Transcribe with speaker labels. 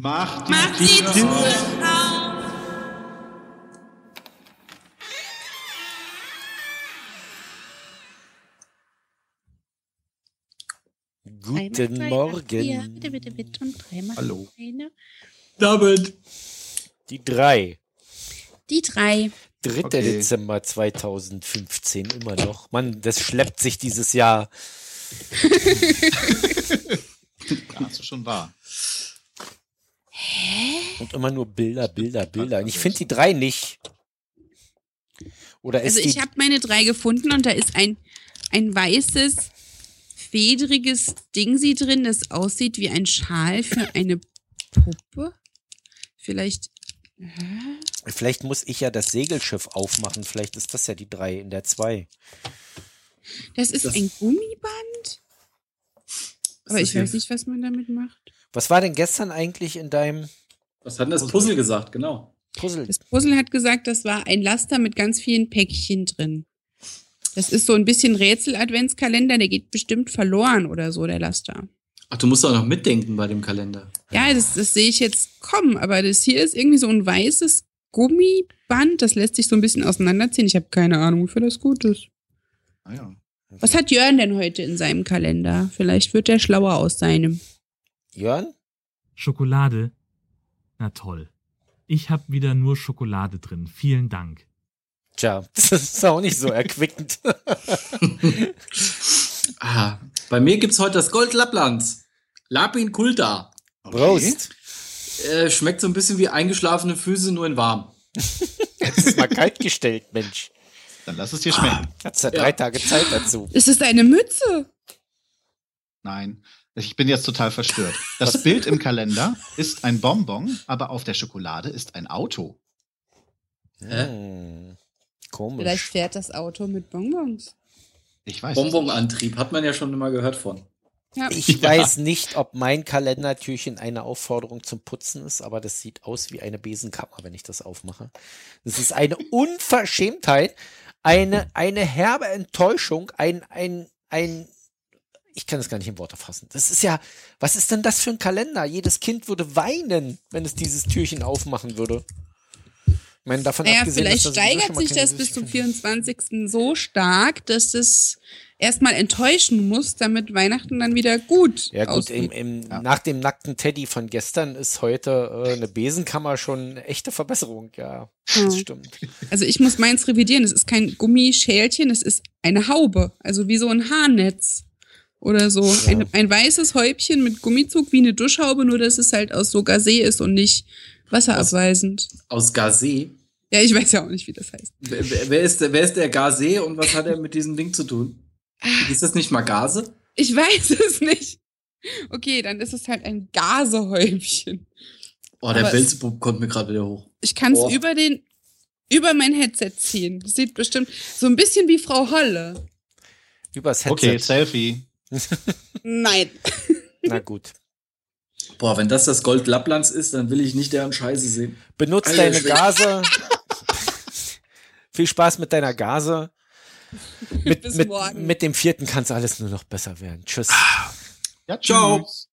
Speaker 1: Macht
Speaker 2: Macht die Tür auf.
Speaker 3: Guten
Speaker 2: Drei
Speaker 3: Morgen.
Speaker 2: Ja, bitte, bitte, bitte. Und dreimal
Speaker 1: Hallo.
Speaker 2: eine.
Speaker 4: David.
Speaker 3: Die drei.
Speaker 2: Die drei.
Speaker 3: 3.
Speaker 1: Okay.
Speaker 3: Dezember 2015 immer noch. Mann, das schleppt sich dieses Jahr.
Speaker 1: Ja, hast du schon wahr.
Speaker 3: Und immer nur Bilder, Bilder, Bilder. Und ich finde die drei nicht. Oder ist
Speaker 2: Also ich habe meine drei gefunden und da ist ein, ein weißes, fedriges Dingsi drin, das aussieht wie ein Schal für eine Puppe. Vielleicht. Hä?
Speaker 3: vielleicht muss ich ja das Segelschiff aufmachen. Vielleicht ist das ja die drei in der zwei.
Speaker 2: Das ist
Speaker 4: Das-
Speaker 2: ein Gummiband? Aber ich weiß nicht, was man damit macht.
Speaker 3: Was war denn gestern eigentlich in deinem
Speaker 4: Was hat denn das Puzzle gesagt? Genau.
Speaker 3: Puzzle?
Speaker 2: Das Puzzle hat gesagt, das war ein Laster mit ganz vielen Päckchen drin. Das ist so ein bisschen Rätsel-Adventskalender, der geht bestimmt verloren oder so, der Laster.
Speaker 4: Ach, du musst auch noch mitdenken bei dem Kalender.
Speaker 2: Ja, das, das sehe ich jetzt kommen, aber das hier ist irgendwie so ein weißes Gummiband, das lässt sich so ein bisschen auseinanderziehen. Ich habe keine Ahnung, wofür das gut ist.
Speaker 1: Ah, ja.
Speaker 2: Was hat Jörn denn heute in seinem Kalender? Vielleicht wird er schlauer aus seinem.
Speaker 3: Jörn?
Speaker 5: Schokolade? Na toll. Ich hab wieder nur Schokolade drin. Vielen Dank.
Speaker 3: Tja, das ist auch nicht so erquickend.
Speaker 4: Ah, bei mir gibt's heute das Gold Lapplands. Lapin Kulta.
Speaker 3: Prost.
Speaker 4: Äh, schmeckt so ein bisschen wie eingeschlafene Füße, nur in warm.
Speaker 3: Jetzt ist mal kalt gestellt, Mensch.
Speaker 1: Dann lass es dir schmecken.
Speaker 3: Hat's ja
Speaker 4: Ja.
Speaker 3: drei Tage Zeit dazu.
Speaker 2: Es ist eine Mütze.
Speaker 1: Nein, ich bin jetzt total verstört. Das Bild im Kalender ist ein Bonbon, aber auf der Schokolade ist ein Auto.
Speaker 4: Hä?
Speaker 3: Hm, komisch.
Speaker 2: Vielleicht fährt das Auto mit Bonbons.
Speaker 1: Ich weiß.
Speaker 4: Bonbonantrieb, hat man ja schon immer gehört von.
Speaker 2: Ja.
Speaker 3: Ich
Speaker 1: Ja.
Speaker 3: weiß nicht, ob mein Kalendertürchen eine Aufforderung zum Putzen ist, aber das sieht aus wie eine Besenkammer, wenn ich das aufmache. Das ist eine Unverschämtheit, eine, eine herbe Enttäuschung, ein, ein, ein, ich kann es gar nicht in Worte fassen. Das ist ja, was ist denn das für ein Kalender? Jedes Kind würde weinen, wenn es dieses Türchen aufmachen würde. Ich meine, davon
Speaker 2: Naja,
Speaker 3: abgesehen,
Speaker 2: vielleicht
Speaker 3: dass da sowieso
Speaker 2: steigert sich das bis zum
Speaker 3: Süßigkeiten-
Speaker 2: 24. so stark, dass es erstmal enttäuschen muss, damit Weihnachten dann wieder gut
Speaker 3: Ja gut, im, im,
Speaker 1: Ja.
Speaker 3: nach dem nackten Teddy von gestern ist heute äh, eine Besenkammer schon eine echte Verbesserung, ja. Das
Speaker 2: Ja.
Speaker 3: stimmt.
Speaker 2: Also ich muss meins revidieren. Es ist kein Gummischälchen, es ist eine Haube. Also wie so ein Haarnetz. Oder so. Ein, ein weißes Häubchen mit Gummizug wie eine Duschhaube, nur dass es halt aus so Gazé ist und nicht wasserabweisend.
Speaker 4: Aus Gazé.
Speaker 2: Ja, ich weiß ja auch nicht, wie das heißt.
Speaker 4: Wer, wer- ist der, wer ist der Gazé und was hat er mit diesem Ding zu tun? Ist das nicht mal Gase?
Speaker 2: Ich weiß es nicht. Okay, dann ist es halt ein Gasehäubchen.
Speaker 4: Oh, der Belzebub kommt mir gerade wieder hoch.
Speaker 2: Ich kann es
Speaker 4: Boah.
Speaker 2: über den über mein Headset ziehen. Das sieht bestimmt so ein bisschen wie Frau Holle.
Speaker 3: Übers Headset.
Speaker 1: Okay, Selfie.
Speaker 2: Nein.
Speaker 3: Na gut.
Speaker 4: Boah, wenn das das Gold Lapplands ist, dann will ich nicht deren Scheiße sehen.
Speaker 3: Benutz
Speaker 4: Alter
Speaker 3: deine. Gase. Viel Spaß mit deiner Gase. Mit,
Speaker 2: Bis
Speaker 3: mit,
Speaker 2: morgen.
Speaker 3: mit dem vierten kann es alles nur noch besser werden. Tschüss.
Speaker 1: Ja,
Speaker 4: Ciao.
Speaker 1: tschüss.